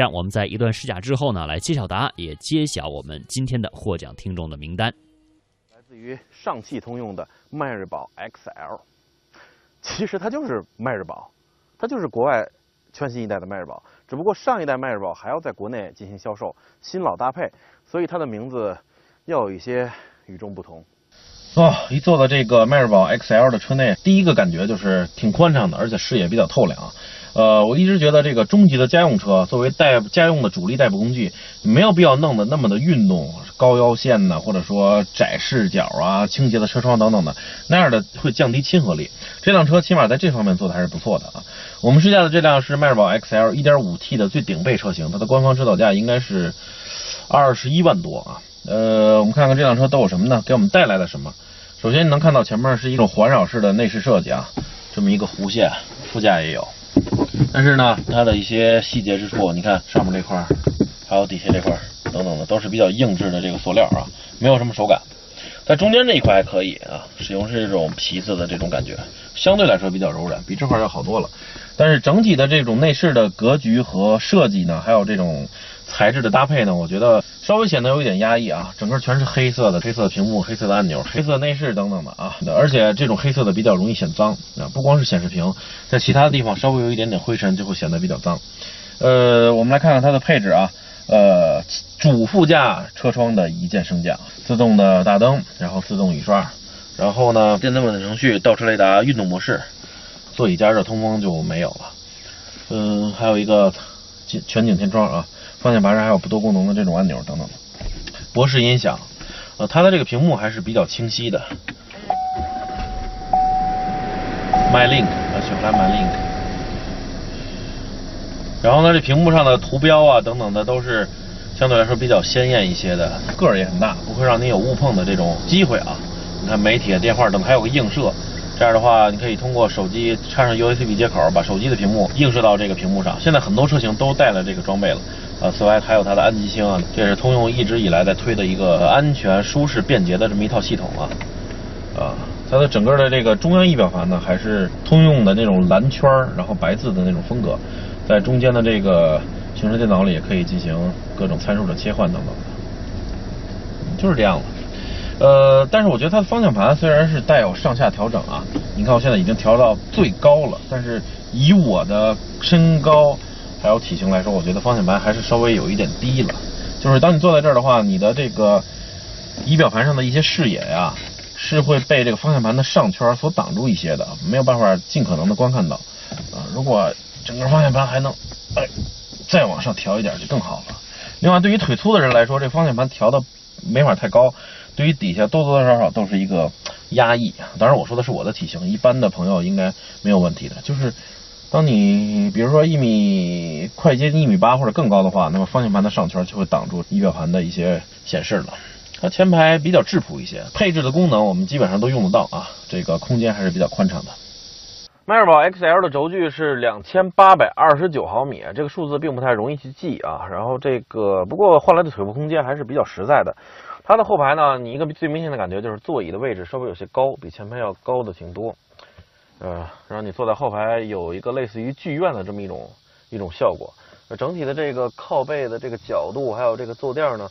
这样，我们在一段试驾之后呢，来揭晓答案，也揭晓我们今天的获奖听众的名单。来自于上汽通用的迈锐宝 XL，其实它就是迈锐宝，它就是国外全新一代的迈锐宝，只不过上一代迈锐宝还要在国内进行销售，新老搭配，所以它的名字要有一些与众不同。哦，一坐到这个迈锐宝 XL 的车内，第一个感觉就是挺宽敞的，而且视野比较透亮。呃，我一直觉得这个中级的家用车作为代家用的主力代步工具，没有必要弄得那么的运动，高腰线呢，或者说窄视角啊、倾斜的车窗等等的，那样的会降低亲和力。这辆车起码在这方面做的还是不错的啊。我们试驾的这辆是迈锐宝 XL 1.5T 的最顶配车型，它的官方指导价应该是二十一万多啊。呃，我们看看这辆车都有什么呢？给我们带来了什么？首先能看到前面是一种环绕式的内饰设计啊，这么一个弧线，副驾也有。但是呢，它的一些细节之处，你看上面这块，还有底下这块等等的，都是比较硬质的这个塑料啊，没有什么手感。在中间这一块还可以啊，使用是这种皮子的这种感觉，相对来说比较柔软，比这块要好多了。但是整体的这种内饰的格局和设计呢，还有这种。材质的搭配呢，我觉得稍微显得有一点压抑啊，整个全是黑色的，黑色的屏幕、黑色的按钮、黑色内饰等等的啊，而且这种黑色的比较容易显脏啊，不光是显示屏，在其他的地方稍微有一点点灰尘就会显得比较脏。呃，我们来看看它的配置啊，呃，主副驾车窗的一键升降，自动的大灯，然后自动雨刷，然后呢，电子稳定程序、倒车雷达、运动模式，座椅加热通风就没有了。嗯，还有一个全景天窗啊。方向盘上还有不多功能的这种按钮等等，博士音响，呃，它的这个屏幕还是比较清晰的。MyLink，啊，雪佛兰 MyLink。然后呢，这屏幕上的图标啊等等的都是相对来说比较鲜艳一些的，个儿也很大，不会让你有误碰的这种机会啊。你看媒体、电话等，还有个映射。这样的话，你可以通过手机插上 USB 接口，把手机的屏幕映射到这个屏幕上。现在很多车型都带了这个装备了。啊，此外还有它的安吉星啊，这是通用一直以来在推的一个安全、舒适、便捷的这么一套系统啊。啊，它的整个的这个中央仪表盘呢，还是通用的那种蓝圈儿然后白字的那种风格，在中间的这个行车电脑里也可以进行各种参数的切换等等，就是这样了。呃，但是我觉得它的方向盘虽然是带有上下调整啊，你看我现在已经调到最高了，但是以我的身高还有体型来说，我觉得方向盘还是稍微有一点低了。就是当你坐在这儿的话，你的这个仪表盘上的一些视野呀，是会被这个方向盘的上圈所挡住一些的，没有办法尽可能的观看到。啊，如果整个方向盘还能哎再往上调一点就更好了。另外，对于腿粗的人来说，这方向盘调的没法太高。对于底下多多少少都是一个压抑，当然我说的是我的体型，一般的朋友应该没有问题的。就是当你比如说一米快接近一米八或者更高的话，那么方向盘的上圈就会挡住仪表盘的一些显示了。它前排比较质朴一些，配置的功能我们基本上都用得到啊，这个空间还是比较宽敞的。迈锐宝 XL 的轴距是两千八百二十九毫米，这个数字并不太容易去记啊。然后这个不过换来的腿部空间还是比较实在的。它的后排呢，你一个最明显的感觉就是座椅的位置稍微有些高，比前排要高的挺多，呃，让你坐在后排有一个类似于剧院的这么一种一种效果。整体的这个靠背的这个角度，还有这个坐垫呢，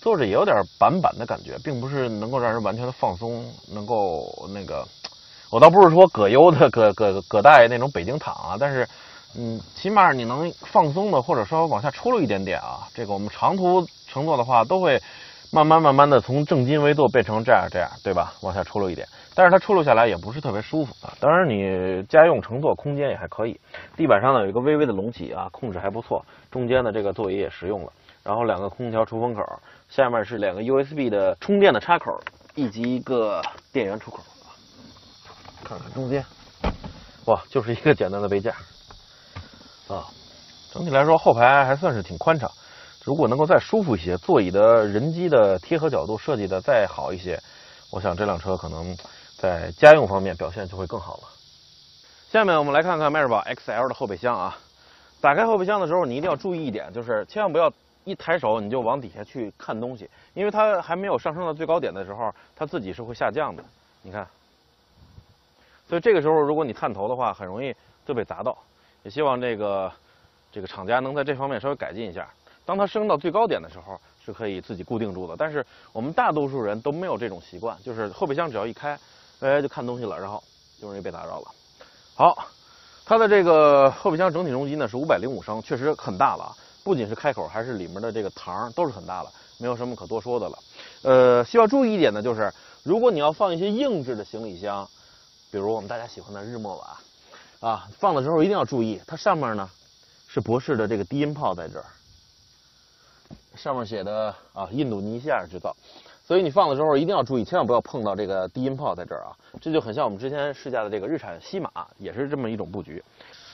坐着也有点板板的感觉，并不是能够让人完全的放松，能够那个，我倒不是说葛优的葛葛葛大爷那种北京躺啊，但是嗯，起码你能放松的或者稍微往下出溜一点点啊。这个我们长途乘坐的话都会。慢慢慢慢的从正襟危坐变成这样这样，对吧？往下出溜一点，但是它出溜下来也不是特别舒服啊。当然你家用乘坐空间也还可以，地板上呢有一个微微的隆起啊，控制还不错。中间的这个座椅也实用了，然后两个空调出风口，下面是两个 USB 的充电的插口，以及一个电源出口。看看中间，哇，就是一个简单的杯架啊。整体来说后排还算是挺宽敞。如果能够再舒服一些，座椅的人机的贴合角度设计的再好一些，我想这辆车可能在家用方面表现就会更好了。下面我们来看看迈锐宝 XL 的后备箱啊。打开后备箱的时候，你一定要注意一点，就是千万不要一抬手你就往底下去看东西，因为它还没有上升到最高点的时候，它自己是会下降的。你看，所以这个时候如果你探头的话，很容易就被砸到。也希望这个。这个厂家能在这方面稍微改进一下。当它升到最高点的时候，是可以自己固定住的。但是我们大多数人都没有这种习惯，就是后备箱只要一开，哎，就看东西了，然后就容易被打扰了。好，它的这个后备箱整体容积呢是五百零五升，确实很大了。不仅是开口，还是里面的这个膛都是很大了，没有什么可多说的了。呃，需要注意一点呢，就是如果你要放一些硬质的行李箱，比如我们大家喜欢的日默瓦，啊，放的时候一定要注意，它上面呢是博士的这个低音炮在这儿，上面写的啊印度尼西亚制造，所以你放的时候一定要注意，千万不要碰到这个低音炮在这儿啊，这就很像我们之前试驾的这个日产西马，也是这么一种布局。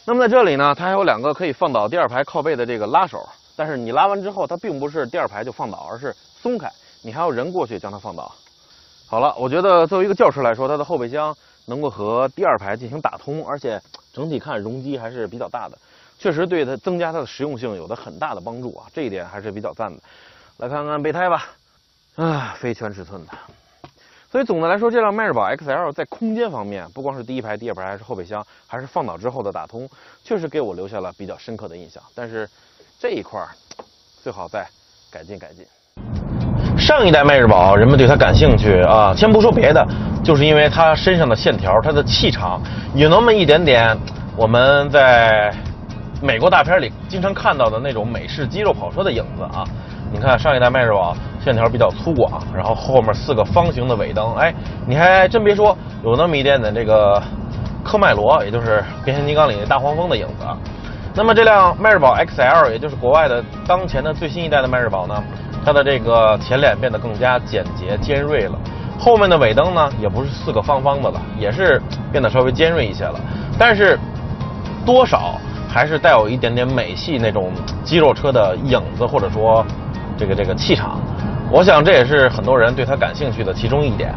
那么在这里呢，它还有两个可以放倒第二排靠背的这个拉手，但是你拉完之后，它并不是第二排就放倒，而是松开，你还要人过去将它放倒。好了，我觉得作为一个轿车来说，它的后备箱能够和第二排进行打通，而且整体看容积还是比较大的，确实对它增加它的实用性有着很大的帮助啊，这一点还是比较赞的。来看看备胎吧，啊，非全尺寸的。所以总的来说，这辆迈锐宝 XL 在空间方面，不光是第一排、第二排，还是后备箱，还是放倒之后的打通，确实给我留下了比较深刻的印象。但是这一块儿最好再改进改进。上一代迈锐宝，人们对它感兴趣啊，先不说别的，就是因为它身上的线条、它的气场，有那么一点点我们在美国大片里经常看到的那种美式肌肉跑车的影子啊。你看上一代迈锐宝线条比较粗犷，然后后面四个方形的尾灯，哎，你还真别说，有那么一点点这个科迈罗，也就是变形金刚里那大黄蜂的影子。那么这辆迈锐宝 XL，也就是国外的当前的最新一代的迈锐宝呢，它的这个前脸变得更加简洁尖锐了，后面的尾灯呢也不是四个方方的了，也是变得稍微尖锐一些了，但是多少还是带有一点点美系那种肌肉车的影子，或者说。这个这个气场，我想这也是很多人对它感兴趣的其中一点。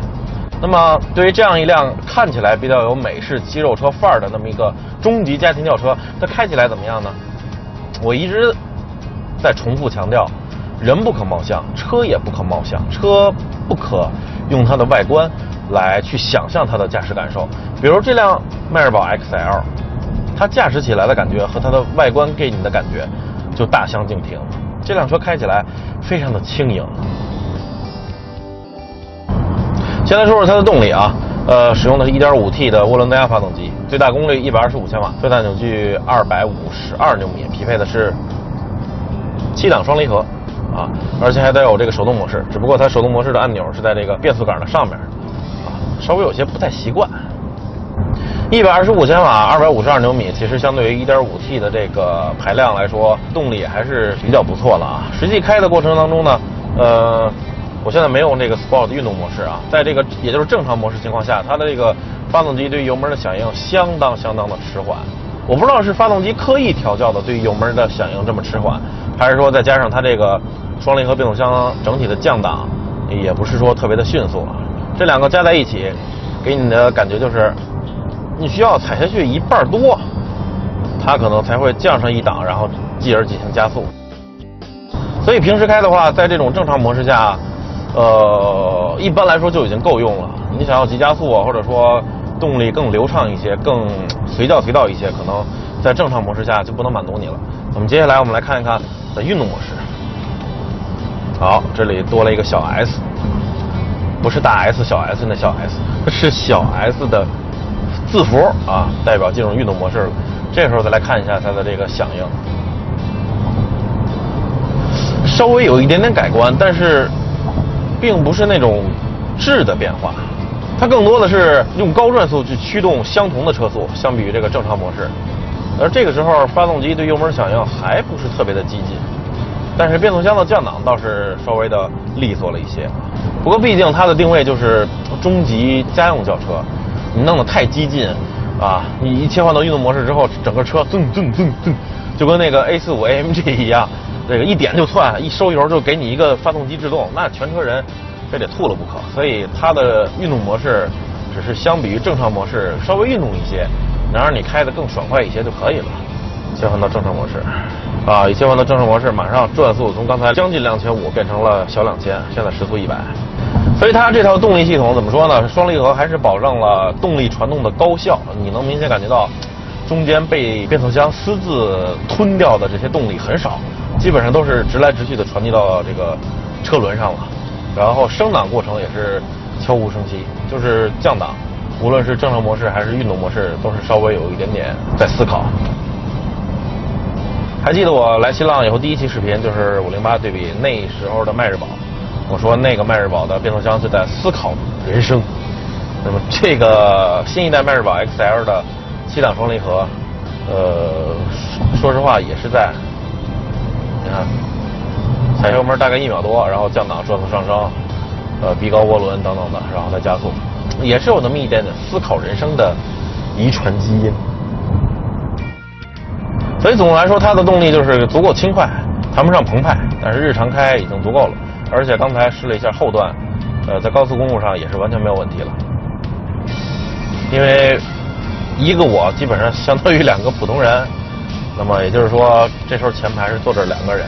那么，对于这样一辆看起来比较有美式肌肉车范儿的那么一个中级家庭轿车，它开起来怎么样呢？我一直在重复强调，人不可貌相，车也不可貌相，车不可用它的外观来去想象它的驾驶感受。比如这辆迈锐宝 XL，它驾驶起来的感觉和它的外观给你的感觉就大相径庭。这辆车开起来非常的轻盈。先来说说它的动力啊，呃，使用的是 1.5T 的涡轮增压发动机，最大功率125千瓦，最大扭矩252牛米，匹配的是七档双离合啊，而且还带有这个手动模式，只不过它手动模式的按钮是在这个变速杆的上面啊，稍微有些不太习惯。一百二十五千瓦，二百五十二牛米，其实相对于一点五 T 的这个排量来说，动力还是比较不错了啊。实际开的过程当中呢，呃，我现在没有这个 Sport 运动模式啊，在这个也就是正常模式情况下，它的这个发动机对油门的响应相当相当的迟缓。我不知道是发动机刻意调教的对油门的响应这么迟缓，还是说再加上它这个双离合变速箱整体的降档也不是说特别的迅速。这两个加在一起，给你的感觉就是。你需要踩下去一半多，它可能才会降上一档，然后继而进行加速。所以平时开的话，在这种正常模式下，呃，一般来说就已经够用了。你想要急加速啊，或者说动力更流畅一些、更随叫随到一些，可能在正常模式下就不能满足你了。那么接下来我们来看一看在运动模式。好，这里多了一个小 S，不是大 S 小 S 那小 S，是小 S 的。字符啊，代表进入运动模式了。这时候再来看一下它的这个响应，稍微有一点点改观，但是并不是那种质的变化。它更多的是用高转速去驱动相同的车速，相比于这个正常模式。而这个时候发动机对油门响应还不是特别的激进，但是变速箱的降档倒是稍微的利索了一些。不过毕竟它的定位就是中级家用轿车。你弄得太激进，啊！你一切换到运动模式之后，整个车噔噔噔噔，就跟那个 A 四五 AMG 一样，这个一点就窜，一收油就给你一个发动机制动，那全车人非得吐了不可。所以它的运动模式只是相比于正常模式稍微运动一些，能让你开得更爽快一些就可以了。切换到正常模式，啊，一切换到正常模式，马上转速从刚才将近两千五变成了小两千，现在时速一百。所以它这套动力系统怎么说呢？双离合还是保证了动力传动的高效。你能明显感觉到，中间被变速箱私自吞掉的这些动力很少，基本上都是直来直去的传递到这个车轮上了。然后升档过程也是悄无声息，就是降档，无论是正常模式还是运动模式，都是稍微有一点点在思考。还记得我来新浪以后第一期视频就是五零八对比那时候的迈锐宝，我说那个迈锐宝的变速箱是在思考人生。那么这个新一代迈锐宝 XL 的七档双离合，呃，说实话也是在，你看，踩油门大概一秒多，然后降档转速上升，呃，逼高涡轮等等的，然后再加速，也是有那么一点点思考人生的遗传基因。所以总的来说，它的动力就是足够轻快，谈不上澎湃，但是日常开已经足够了。而且刚才试了一下后段，呃，在高速公路上也是完全没有问题了。因为一个我基本上相当于两个普通人，那么也就是说，这时候前排是坐着两个人，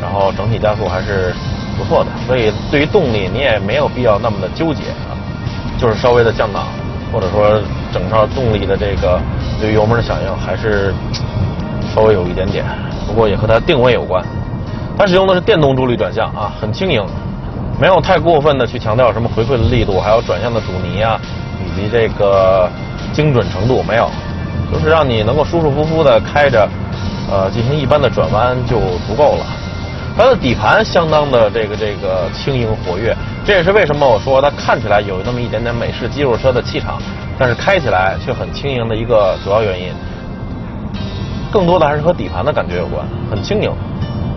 然后整体加速还是不错的。所以对于动力，你也没有必要那么的纠结啊，就是稍微的降档，或者说整套动力的这个对于油门的响应还是稍微有一点点。不过也和它定位有关，它使用的是电动助力转向啊，很轻盈，没有太过分的去强调什么回馈的力度，还有转向的阻尼啊。以及这个精准程度没有，就是让你能够舒舒服服的开着，呃，进行一般的转弯就足够了。它的底盘相当的这个这个轻盈活跃，这也是为什么我说它看起来有那么一点点美式肌肉车的气场，但是开起来却很轻盈的一个主要原因。更多的还是和底盘的感觉有关，很轻盈，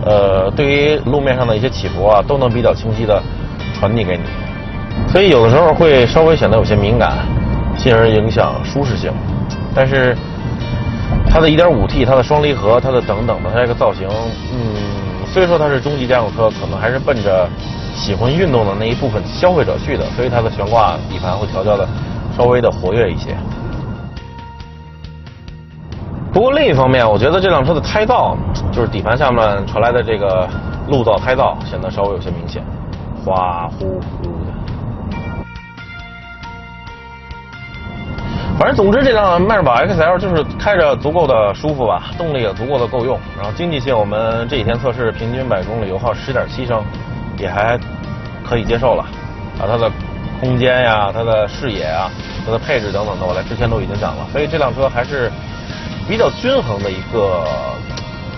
呃，对于路面上的一些起伏啊，都能比较清晰的传递给你。所以有的时候会稍微显得有些敏感，进而影响舒适性。但是它的 1.5T、它的双离合、它的等等的它这个造型，嗯，虽说它是中级家用车，可能还是奔着喜欢运动的那一部分消费者去的，所以它的悬挂底盘会调教的稍微的活跃一些。不过另一方面，我觉得这辆车的胎噪，就是底盘下面传来的这个路噪胎噪，显得稍微有些明显，哗呼呼。反正总之，这辆迈锐宝 XL 就是开着足够的舒服吧，动力也足够的够用，然后经济性，我们这几天测试平均百公里油耗十点七升，也还可以接受了。啊，它的空间呀，它的视野啊，它的配置等等的，我来之前都已经讲了，所以这辆车还是比较均衡的一个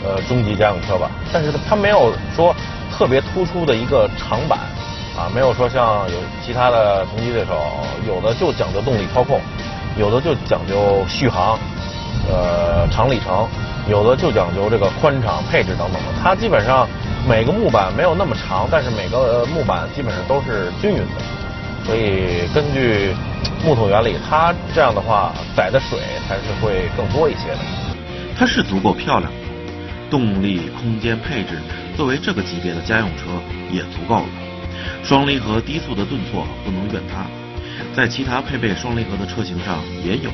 呃中级家用车吧。但是它没有说特别突出的一个长板，啊，没有说像有其他的同级对手，有的就讲究动力操控。有的就讲究续航，呃，长里程；有的就讲究这个宽敞配置等等的。它基本上每个木板没有那么长，但是每个木板基本上都是均匀的。所以根据木头原理，它这样的话载的水才是会更多一些的。它是足够漂亮，动力、空间、配置，作为这个级别的家用车也足够了。双离合低速的顿挫不能怨它。在其他配备双离合的车型上也有，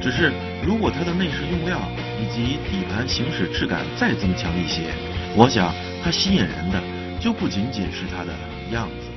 只是如果它的内饰用料以及底盘行驶质感再增强一些，我想它吸引人的就不仅仅是它的样子。